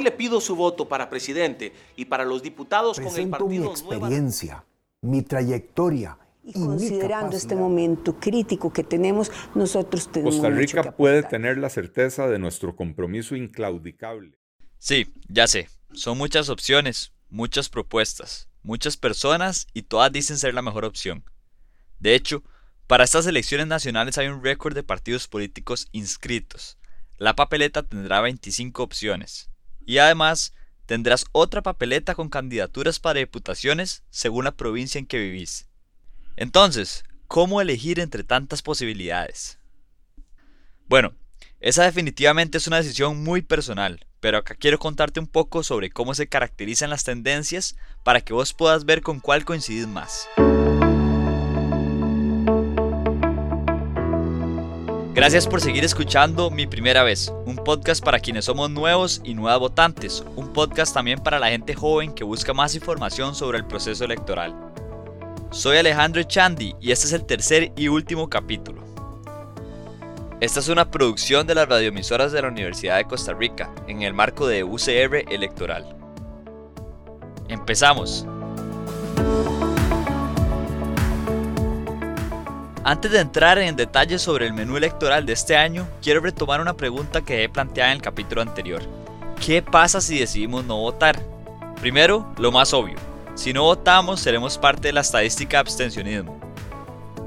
Hoy le pido su voto para presidente y para los diputados con el partido mi experiencia, mi trayectoria y considerando este momento crítico que tenemos, nosotros tenemos Costa Rica puede tener la certeza de nuestro compromiso inclaudicable. Sí, ya sé, son muchas opciones, muchas propuestas, muchas personas y todas dicen ser la mejor opción. De hecho, para estas elecciones nacionales hay un récord de partidos políticos inscritos. La papeleta tendrá 25 opciones. Y además, tendrás otra papeleta con candidaturas para diputaciones según la provincia en que vivís. Entonces, ¿cómo elegir entre tantas posibilidades? Bueno, esa definitivamente es una decisión muy personal, pero acá quiero contarte un poco sobre cómo se caracterizan las tendencias para que vos puedas ver con cuál coincidís más. Gracias por seguir escuchando Mi Primera Vez, un podcast para quienes somos nuevos y nuevas votantes, un podcast también para la gente joven que busca más información sobre el proceso electoral. Soy Alejandro Chandi y este es el tercer y último capítulo. Esta es una producción de las radioemisoras de la Universidad de Costa Rica en el marco de UCR Electoral. Empezamos. Antes de entrar en detalles sobre el menú electoral de este año, quiero retomar una pregunta que he planteado en el capítulo anterior. ¿Qué pasa si decidimos no votar? Primero, lo más obvio, si no votamos, seremos parte de la estadística abstencionismo.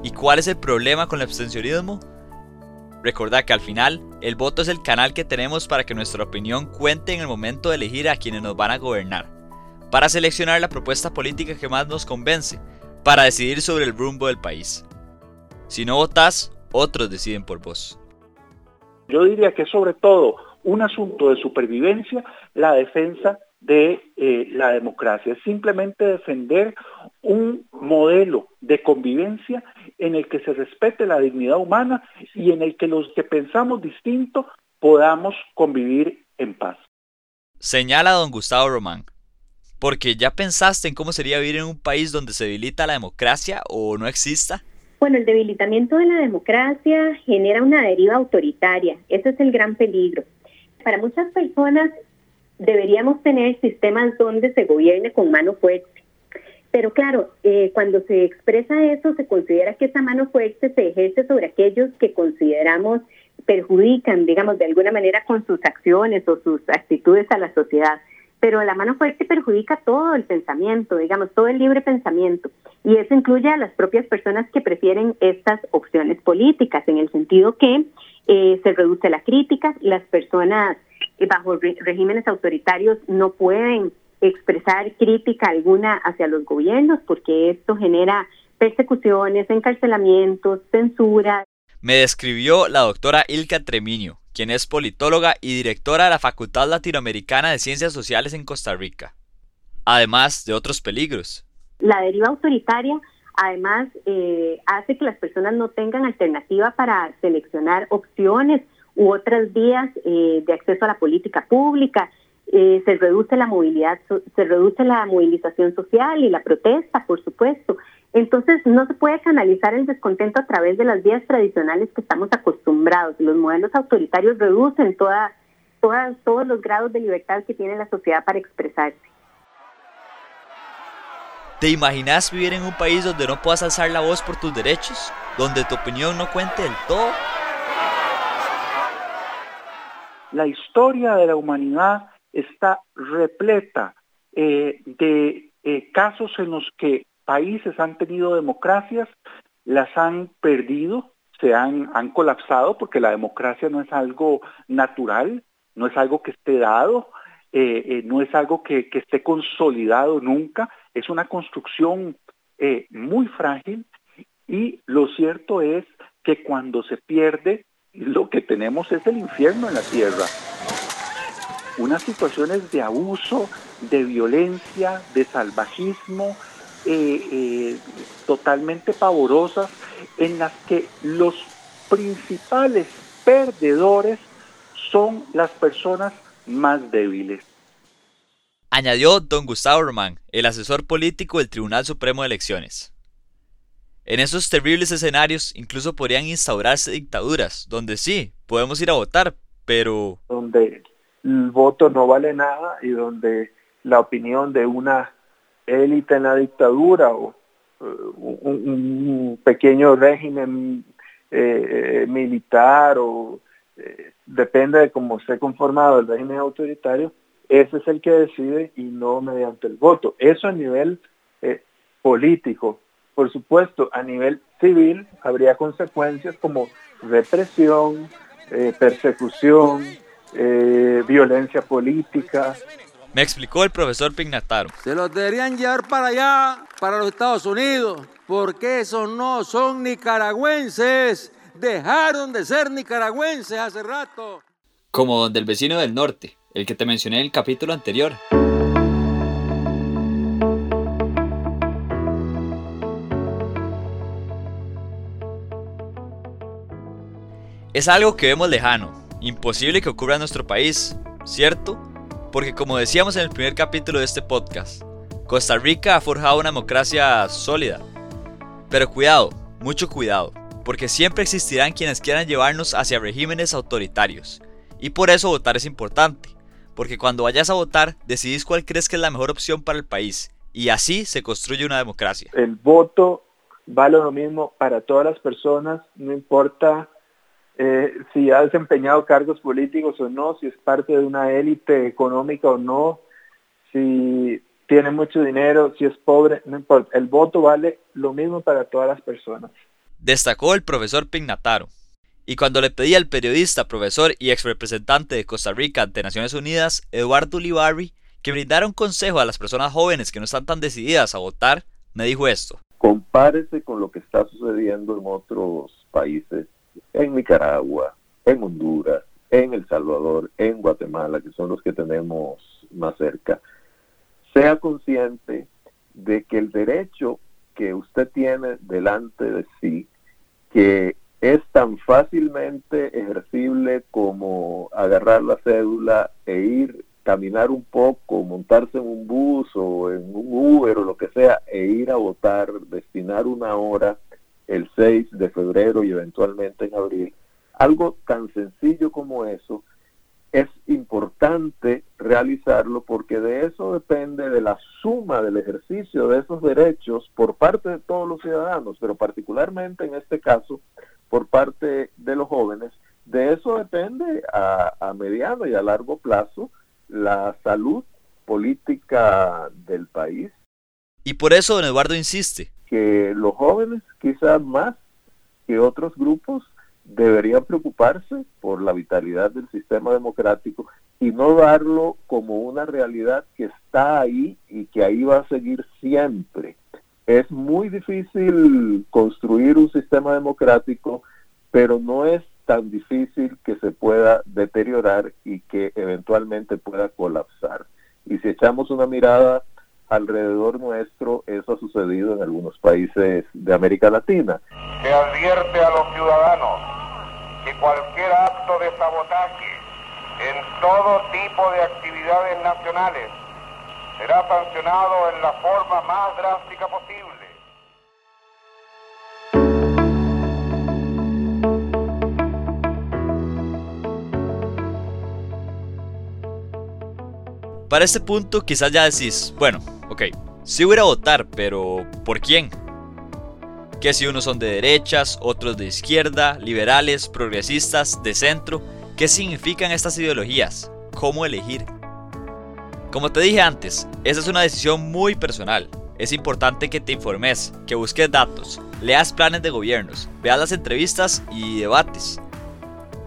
¿Y cuál es el problema con el abstencionismo? Recordad que al final, el voto es el canal que tenemos para que nuestra opinión cuente en el momento de elegir a quienes nos van a gobernar, para seleccionar la propuesta política que más nos convence, para decidir sobre el rumbo del país. Si no votas, otros deciden por vos. Yo diría que sobre todo un asunto de supervivencia, la defensa de eh, la democracia, es simplemente defender un modelo de convivencia en el que se respete la dignidad humana y en el que los que pensamos distinto podamos convivir en paz. Señala don Gustavo Román, porque ya pensaste en cómo sería vivir en un país donde se debilita la democracia o no exista. Bueno, el debilitamiento de la democracia genera una deriva autoritaria, ese es el gran peligro. Para muchas personas deberíamos tener sistemas donde se gobierne con mano fuerte. Pero claro, eh, cuando se expresa eso, se considera que esa mano fuerte se ejerce sobre aquellos que consideramos perjudican, digamos, de alguna manera con sus acciones o sus actitudes a la sociedad. Pero la mano fuerte perjudica todo el pensamiento, digamos, todo el libre pensamiento. Y eso incluye a las propias personas que prefieren estas opciones políticas, en el sentido que eh, se reduce la crítica, las personas bajo regímenes autoritarios no pueden expresar crítica alguna hacia los gobiernos porque esto genera persecuciones, encarcelamientos, censura. Me describió la doctora Ilka Treminio, quien es politóloga y directora de la Facultad Latinoamericana de Ciencias Sociales en Costa Rica, además de otros peligros. La deriva autoritaria además eh, hace que las personas no tengan alternativa para seleccionar opciones u otras vías eh, de acceso a la política pública. Eh, se reduce la movilidad, se reduce la movilización social y la protesta, por supuesto. Entonces, no se puede canalizar el descontento a través de las vías tradicionales que estamos acostumbrados. Los modelos autoritarios reducen toda, todos los grados de libertad que tiene la sociedad para expresarse. ¿Te imaginas vivir en un país donde no puedas alzar la voz por tus derechos? ¿Donde tu opinión no cuente del todo? La historia de la humanidad está repleta eh, de eh, casos en los que países han tenido democracias, las han perdido, se han, han colapsado porque la democracia no es algo natural, no es algo que esté dado, eh, no es algo que, que, esté consolidado nunca, es una construcción muy frágil y lo cierto es que cuando se pierde lo que tenemos es el infierno en la tierra. Unas situaciones de abuso, de violencia, de salvajismo, eh, eh, totalmente pavorosas, en las que los principales perdedores son las personas más débiles. Añadió don Gustavo Román, el asesor político del Tribunal Supremo de Elecciones. En esos terribles escenarios incluso podrían instaurarse dictaduras, donde sí, podemos ir a votar, pero... Donde, el voto no vale nada y donde la opinión de una élite en la dictadura o eh, un, pequeño régimen eh, militar o depende de cómo esté conformado el régimen autoritario, ese es el que decide y no mediante el voto. Eso a nivel político. Por supuesto, a nivel civil habría consecuencias como represión, eh, persecución, eh, violencia política. Me explicó el profesor Pignataro. Se los deberían llevar para allá, para los Estados Unidos, porque esos no son nicaragüenses. Dejaron de ser nicaragüenses hace rato. Como del vecino del norte, el que te mencioné en el capítulo anterior. Es algo que vemos lejano, imposible que ocurra en nuestro país, ¿cierto? Porque como decíamos en el primer capítulo de este podcast, Costa Rica ha forjado una democracia sólida. Pero cuidado, mucho cuidado, porque siempre existirán quienes quieran llevarnos hacia regímenes autoritarios. Y por eso votar es importante, porque cuando vayas a votar decidís cuál crees que es la mejor opción para el país, y así se construye una democracia. El voto vale lo mismo para todas las personas, no importa eh, si ha desempeñado cargos políticos o no, si es parte de una élite económica o no, si tiene mucho dinero, si es pobre, no importa. El voto vale lo mismo para todas las personas. Destacó el profesor Pignataro. Y cuando le pedí al periodista, profesor y ex representante de Costa Rica ante Naciones Unidas, Eduardo Ulibarri, que brindara un consejo a las personas jóvenes que no están tan decididas a votar, me dijo esto. Compárese con lo que está sucediendo en otros países en Nicaragua, en Honduras, en El Salvador, en Guatemala, que son los que tenemos más cerca, sea consciente de que el derecho que usted tiene delante de sí, que es tan fácilmente ejercible como agarrar la cédula e ir, caminar un poco, montarse en un bus o en un Uber o lo que sea, e ir a votar, destinar una hora el 6 de febrero y eventualmente en abril, algo tan sencillo como eso, es importante realizarlo porque de eso depende de la suma del ejercicio de esos derechos por parte de todos los ciudadanos, pero particularmente en este caso por parte de los jóvenes. De eso depende a, a mediano y a largo plazo la salud política del país. Y por eso don Eduardo insiste, que los jóvenes, quizás más que otros grupos, deberían preocuparse por la vitalidad del sistema democrático y no darlo como una realidad que está ahí y que ahí va a seguir siempre. Es muy difícil construir un sistema democrático, pero no es tan difícil que se pueda deteriorar y que eventualmente pueda colapsar. Y si echamos una mirada alrededor nuestro eso ha sucedido en algunos países de América Latina. Se advierte a los ciudadanos que cualquier acto de sabotaje en todo tipo de actividades nacionales será sancionado en la forma más drástica posible. Para este punto quizás ya decís, bueno, sí voy a votar, pero ¿por quién? Que si unos son de derechas, otros de izquierda, liberales, progresistas, de centro, ¿qué significan estas ideologías? ¿Cómo elegir? Como te dije antes, esa es una decisión muy personal. Es importante que te informes, que busques datos, leas planes de gobiernos, veas las entrevistas y debates.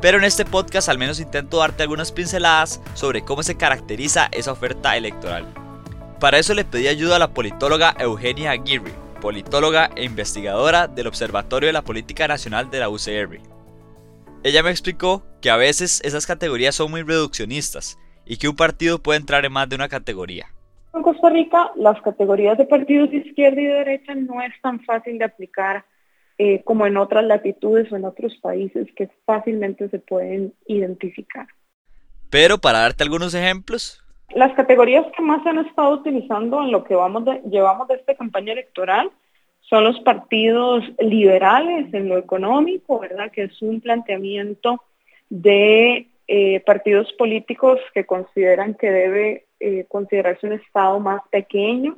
Pero en este podcast al menos intento darte algunas pinceladas sobre cómo se caracteriza esa oferta electoral. Para eso le pedí ayuda a la politóloga Eugenia Aguirre, politóloga e investigadora del Observatorio de la Política Nacional de la UCR. Ella me explicó que a veces esas categorías son muy reduccionistas y que un partido puede entrar en más de una categoría. En Costa Rica, las categorías de partidos de izquierda y de derecha no es tan fácil de aplicar eh, como en otras latitudes o en otros países que fácilmente se pueden identificar. Pero para darte algunos ejemplos. Las categorías que más se han estado utilizando en lo que vamos llevamos de esta campaña electoral son los partidos liberales en lo económico, ¿verdad? Que es un planteamiento de eh, partidos políticos que consideran que debe eh, considerarse un Estado más pequeño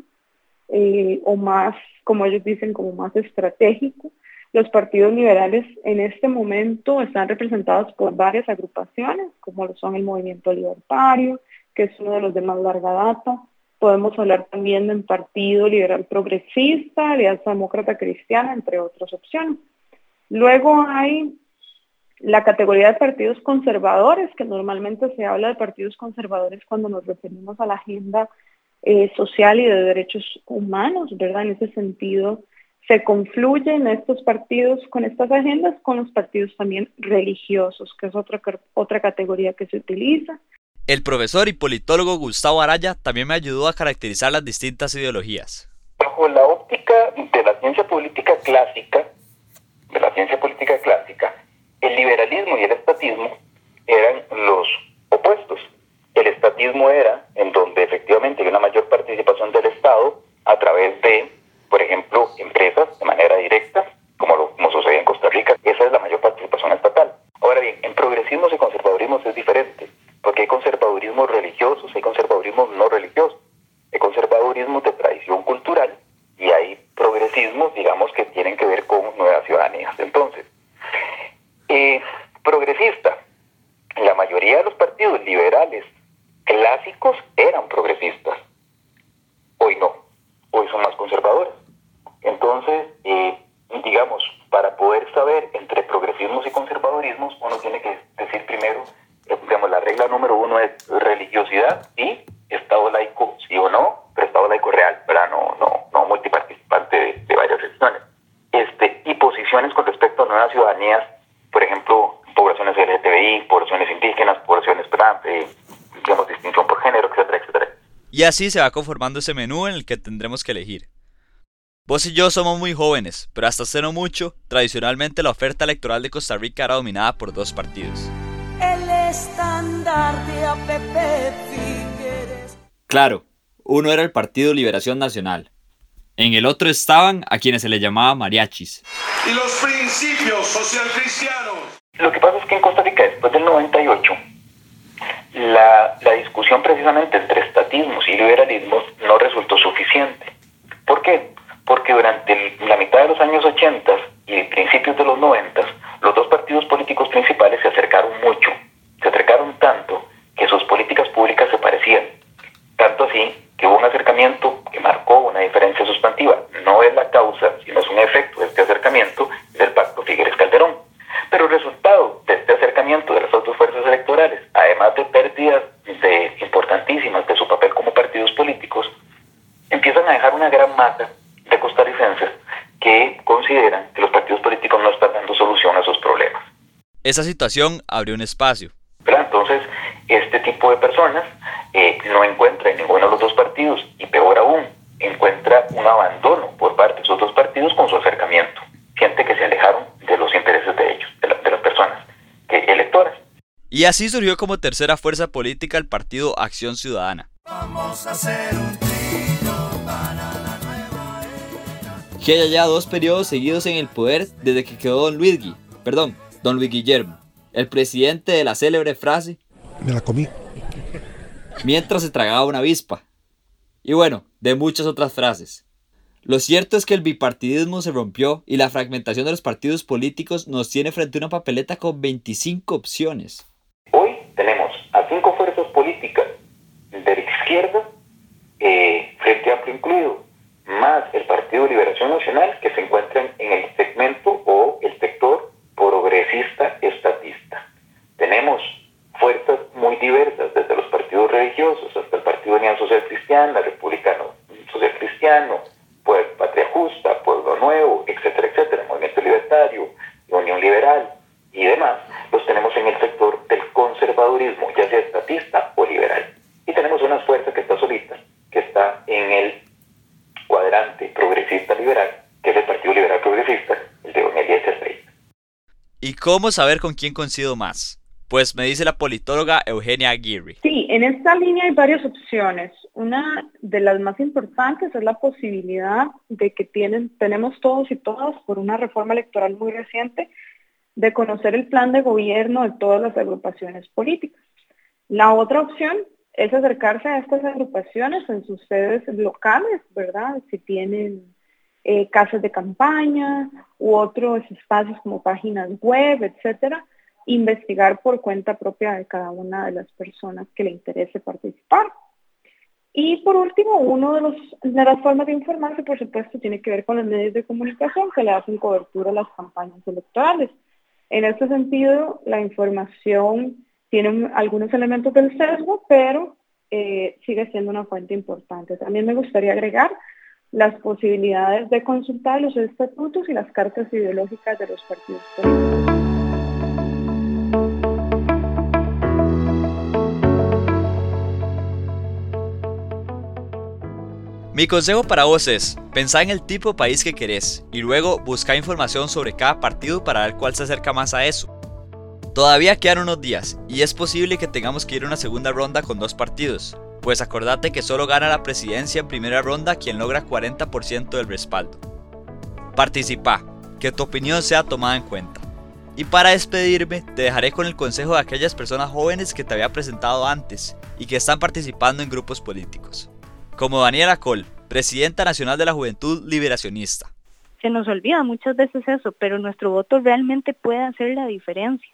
eh, o más, como ellos dicen, como más estratégico. Los partidos liberales en este momento están representados por varias agrupaciones, como lo son el Movimiento Libertario, que es uno de los de más larga data. Podemos hablar también del Partido Liberal Progresista, Alianza Demócrata Cristiana, entre otras opciones. Luego hay la categoría de partidos conservadores, que normalmente se habla de partidos conservadores cuando nos referimos a la agenda eh, social y de derechos humanos, ¿verdad? En ese sentido, se confluyen estos partidos con estas agendas con los partidos también religiosos, que es otra, otra categoría que se utiliza. El profesor y politólogo Gustavo Araya también me ayudó a caracterizar las distintas ideologías. Bajo la óptica de la ciencia política clásica, de la ciencia política clásica, el liberalismo y el estatismo eran los opuestos. El estatismo era en donde efectivamente hay una mayor participación del Estado a través de, por ejemplo, empresas de manera directa, como lo como sucede en Costa Rica. Esa es la mayor participación estatal. Ahora bien, en progresismos y conservadurismos es diferente, porque hay conservadurismos religiosos, hay conservadurismos no religiosos, hay conservadurismos de tradición cultural y hay progresismos, digamos, que tienen que ver con nuevas ciudadanías. Entonces, eh, progresista. La mayoría de los partidos liberales clásicos eran progresistas. Hoy no, hoy son más conservadores. Entonces, eh, digamos, para poder saber entre progresismos y conservadurismos, uno tiene que decir primero, eh, digamos, la regla número uno es religiosidad y Estado laico, sí o no, pero Estado laico real, ¿verdad? No, no, no multiparticipante de, de varias religiones. Este, y posiciones con respecto a nuevas ciudadanías por ejemplo, poblaciones LGTBI, poblaciones indígenas, poblaciones eh, digamos, distinción por género, etcétera, etcétera. Y así se va conformando ese menú en el que tendremos que elegir. Vos y yo somos muy jóvenes, pero hasta hace no mucho, tradicionalmente la oferta electoral de Costa Rica era dominada por dos partidos. El estándar de APP Claro, uno era el Partido Liberación Nacional. En el otro estaban a quienes se les llamaba mariachis. Y los principios social cristianos. Lo que pasa es que en Costa Rica, después del 98, la, la discusión precisamente entre estatismos y liberalismos no resultó suficiente. ¿Por qué? Porque durante la mitad de los años 80 y principios de los 90, los dos partidos políticos principales se acercaron mucho. Se acercaron tanto que sus políticas públicas se parecían. Tanto así que hubo un acercamiento que marcó una diferencia sustantiva. No es la causa, sino es un efecto de este acercamiento del pacto Figueres-Calderón. Pero el resultado de este acercamiento de las otras fuerzas electorales, además de pérdidas de, importantísimas de su papel como partidos políticos, empiezan a dejar una gran masa de costarricenses que consideran que los partidos políticos no están dando solución a sus problemas. Esa situación abrió un espacio. De personas eh, no encuentra en ninguno de los dos partidos y peor aún, encuentra un abandono por parte de esos dos partidos con su acercamiento. Siente que se alejaron de los intereses de ellos, de, las personas que, electoras. Y así surgió como tercera fuerza política el partido Acción Ciudadana. Vamos a hacer un que haya ya dos periodos seguidos en el poder desde que quedó don Luigi, perdón, don Luis Guillermo, el presidente de la célebre frase Me la comí mientras se tragaba una avispa. Y bueno, de muchas otras frases. Lo cierto es que el bipartidismo se rompió y la fragmentación de los partidos políticos nos tiene frente a una papeleta con 25 opciones. Hoy tenemos a cinco fuerzas políticas de la izquierda, eh, Frente Amplio incluido, más el Partido de Liberación Nacional que se encuentran en el segmento o el sector progresista estatista. Tenemos fuerzas muy diversas, desde los partidos religiosos hasta el Partido Unión Social Cristiana, Republicano Social Cristiano, pues, Patria Justa, Pueblo Nuevo, etcétera, etcétera, Movimiento Libertario, Unión Liberal y demás, los tenemos en el sector del conservadurismo, ya sea estatista o liberal. Y tenemos una fuerza que está solita, que está en el cuadrante progresista liberal, que es el Partido Liberal Progresista, el de Don Eliezer. ¿Y cómo saber con quién coincido más? Pues me dice la politóloga Eugenia Aguirre. Sí, en esta línea hay varias opciones. Una de las más importantes es la posibilidad de que tienen, tenemos todos y todas, por una reforma electoral muy reciente, de conocer el plan de gobierno de todas las agrupaciones políticas. La otra opción es acercarse a estas agrupaciones en sus sedes locales, ¿verdad? Si tienen eh, casas de campaña u otros espacios como páginas web, etcétera, investigar por cuenta propia de cada una de las personas que le interese participar. Y por último, una de, de las formas de informarse, por supuesto, tiene que ver con los medios de comunicación que le hacen cobertura a las campañas electorales. En este sentido, la información tiene algunos elementos del sesgo, pero eh, sigue siendo una fuente importante. También me gustaría agregar las posibilidades de consultar los estatutos y las cartas ideológicas de los partidos políticos. Mi consejo para vos es, pensá en el tipo de país que querés y luego busca información sobre cada partido para ver cuál se acerca más a eso. Todavía quedan unos días y es posible que tengamos que ir a una segunda ronda con dos partidos, pues acordate que solo gana la presidencia en primera ronda quien logra 40% del respaldo. Participa, que tu opinión sea tomada en cuenta. Y para despedirme, te dejaré con el consejo de aquellas personas jóvenes que te había presentado antes y que están participando en grupos políticos como Daniela Col, presidenta nacional de la Juventud Liberacionista. Se nos olvida muchas veces eso, pero nuestro voto realmente puede hacer la diferencia.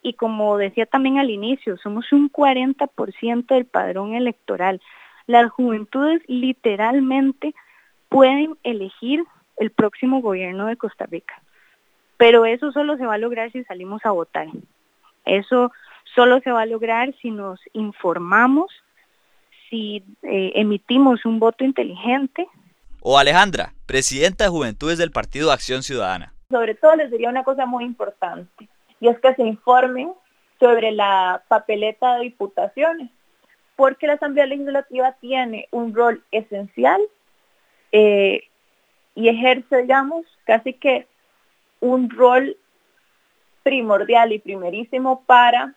Y como decía también al inicio, somos un 40% del padrón electoral. Las juventudes literalmente pueden elegir el próximo gobierno de Costa Rica. Pero eso solo se va a lograr si salimos a votar. Eso solo se va a lograr si nos informamos, si eh, emitimos un voto inteligente. O Alejandra, presidenta de Juventudes del Partido Acción Ciudadana. Sobre todo les diría una cosa muy importante, y es que se informen sobre la papeleta de diputaciones, porque la Asamblea Legislativa tiene un rol esencial eh, y ejerce, digamos, casi que un rol primordial y primerísimo para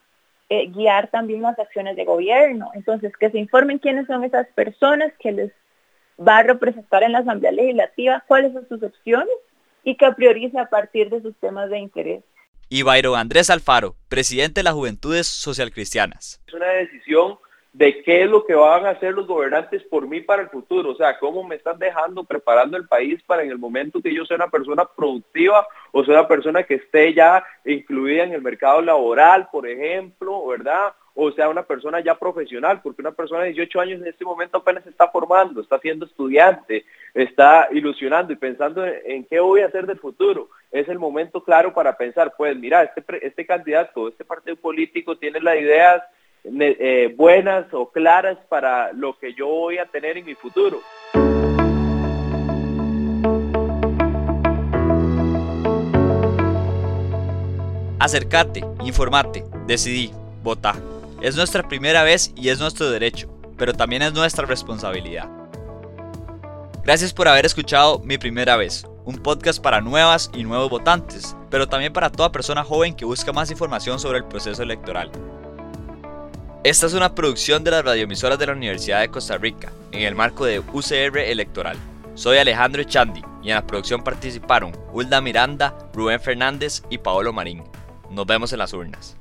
eh, guiar también las acciones de gobierno. Entonces, que se informen quiénes son esas personas que les va a representar en la Asamblea Legislativa, cuáles son sus opciones y que priorice a partir de sus temas de interés. Y Byron Andrés Alfaro, presidente de las Juventudes Social Cristianas. Es una decisión de qué es lo que van a hacer los gobernantes por mí para el futuro, o sea, cómo me están dejando, preparando el país para en el momento que yo sea una persona productiva o sea una persona que esté ya incluida en el mercado laboral, por ejemplo, ¿verdad? O sea, una persona ya profesional, porque una persona de 18 años en este momento apenas está formando, está siendo estudiante, está ilusionando y pensando en, qué voy a hacer del futuro. Es el momento claro para pensar, pues mira, este, este candidato, este partido político tiene las ideas eh, buenas o claras para lo que yo voy a tener en mi futuro. Acércate, informate, decidí, vota. Es nuestra primera vez y es nuestro derecho, pero también es nuestra responsabilidad. Gracias por haber escuchado Mi Primera Vez, un podcast para nuevas y nuevos votantes, pero también para toda persona joven que busca más información sobre el proceso electoral. Esta es una producción de las radioemisoras de la Universidad de Costa Rica, en el marco de UCR Electoral. Soy Alejandro Echandi y en la producción participaron Hulda Miranda, Rubén Fernández y Paolo Marín. Nos vemos en las urnas.